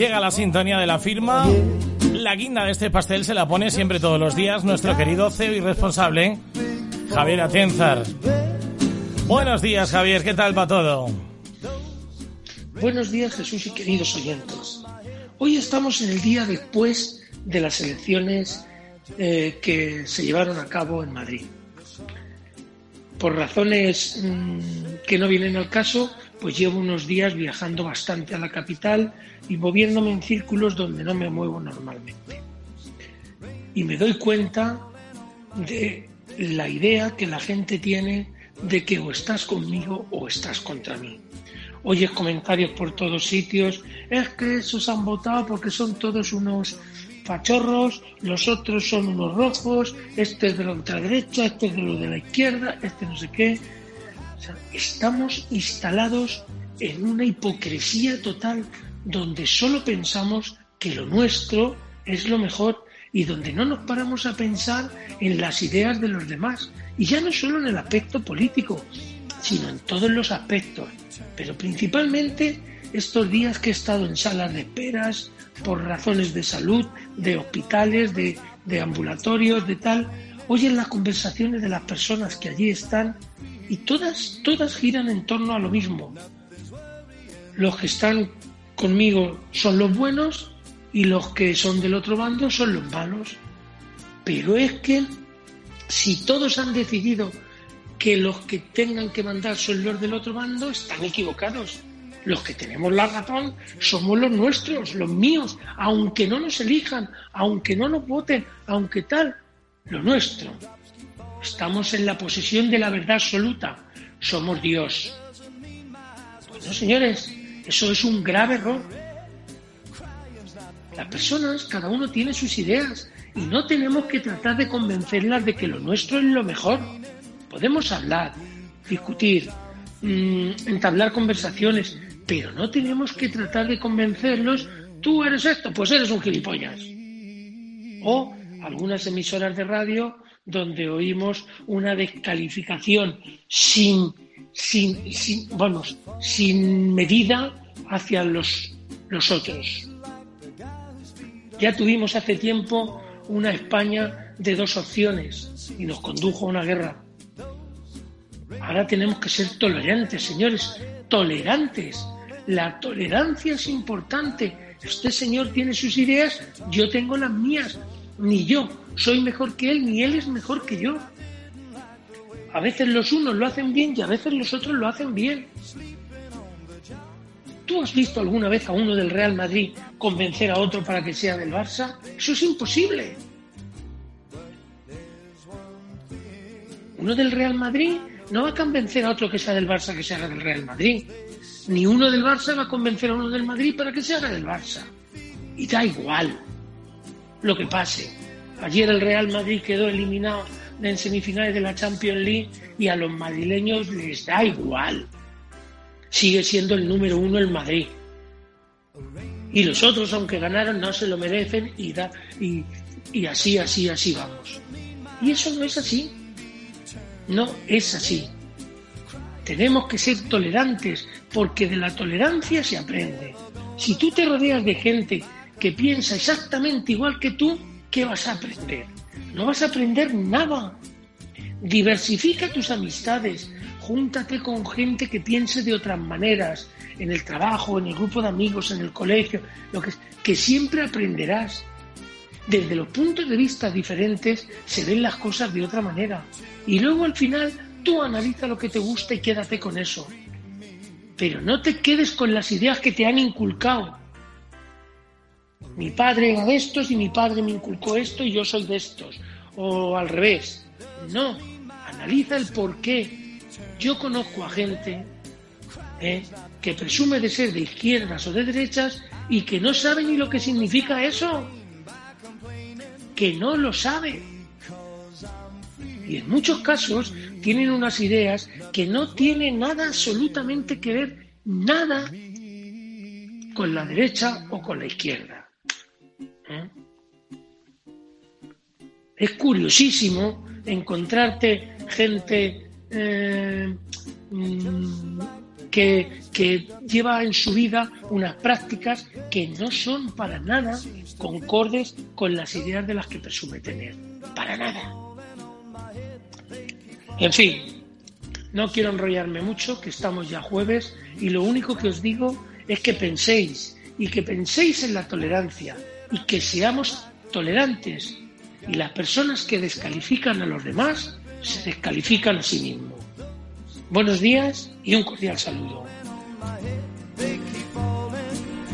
Llega la sintonía de la firma. La guinda de este pastel se la pone siempre todos los días nuestro querido CEO y responsable, Javier Atienzar. Buenos días, Javier. ¿Qué tal va todo? Buenos días, Jesús y queridos oyentes. Hoy estamos en el día después de las elecciones eh, que se llevaron a cabo en Madrid. Por razones mmm, que no vienen al caso, pues llevo unos días viajando bastante a la capital y moviéndome en círculos donde no me muevo normalmente. Y me doy cuenta de la idea que la gente tiene de que o estás conmigo o estás contra mí. Oyes comentarios por todos sitios, es que esos han votado porque son todos unos fachorros, los otros son unos rojos, este es de la ultraderecha, este es de lo de la izquierda, este no sé qué. Estamos instalados en una hipocresía total donde solo pensamos que lo nuestro es lo mejor y donde no nos paramos a pensar en las ideas de los demás. Y ya no solo en el aspecto político, sino en todos los aspectos. Pero principalmente estos días que he estado en salas de esperas por razones de salud, de hospitales, de, de ambulatorios, de tal, oyen las conversaciones de las personas que allí están y todas, todas giran en torno a lo mismo. Los que están conmigo son los buenos y los que son del otro bando son los malos. Pero es que si todos han decidido que los que tengan que mandar son los del otro bando, están equivocados. Los que tenemos la razón somos los nuestros, los míos, aunque no nos elijan, aunque no nos voten, aunque tal, lo nuestro. Estamos en la posesión de la verdad absoluta. Somos Dios. Bueno, señores, eso es un grave error. Las personas, cada uno tiene sus ideas y no tenemos que tratar de convencerlas de que lo nuestro es lo mejor. Podemos hablar, discutir, mmm, entablar conversaciones, pero no tenemos que tratar de convencerlos, tú eres esto, pues eres un gilipollas. O algunas emisoras de radio donde oímos una descalificación sin, sin, sin vamos, sin medida hacia los, los otros. Ya tuvimos hace tiempo una España de dos opciones y nos condujo a una guerra. Ahora tenemos que ser tolerantes, señores, tolerantes. La tolerancia es importante. Este señor tiene sus ideas, yo tengo las mías. Ni yo soy mejor que él, ni él es mejor que yo. A veces los unos lo hacen bien y a veces los otros lo hacen bien. ¿Tú has visto alguna vez a uno del Real Madrid convencer a otro para que sea del Barça? Eso es imposible. Uno del Real Madrid no va a convencer a otro que sea del Barça que se haga del Real Madrid. Ni uno del Barça va a convencer a uno del Madrid para que se haga del Barça. Y da igual lo que pase. Ayer el Real Madrid quedó eliminado en semifinales de la Champions League y a los madrileños les da igual. Sigue siendo el número uno el Madrid. Y los otros, aunque ganaron, no se lo merecen y, da, y, y así, así, así vamos. Y eso no es así. No es así. Tenemos que ser tolerantes porque de la tolerancia se aprende. Si tú te rodeas de gente que piensa exactamente igual que tú, ¿qué vas a aprender? No vas a aprender nada. Diversifica tus amistades, júntate con gente que piense de otras maneras, en el trabajo, en el grupo de amigos, en el colegio, lo que, que siempre aprenderás. Desde los puntos de vista diferentes se ven las cosas de otra manera. Y luego al final tú analiza lo que te gusta y quédate con eso. Pero no te quedes con las ideas que te han inculcado. Mi padre era de estos y mi padre me inculcó esto y yo soy de estos. O al revés. No, analiza el por qué. Yo conozco a gente ¿eh? que presume de ser de izquierdas o de derechas y que no sabe ni lo que significa eso. Que no lo sabe. Y en muchos casos tienen unas ideas que no tienen nada absolutamente que ver, nada con la derecha o con la izquierda. ¿Eh? Es curiosísimo encontrarte gente eh, que, que lleva en su vida unas prácticas que no son para nada concordes con las ideas de las que presume tener. Para nada. En fin, no quiero enrollarme mucho, que estamos ya jueves, y lo único que os digo es que penséis, y que penséis en la tolerancia, y que seamos tolerantes. Y las personas que descalifican a los demás se descalifican a sí mismos. Buenos días y un cordial saludo.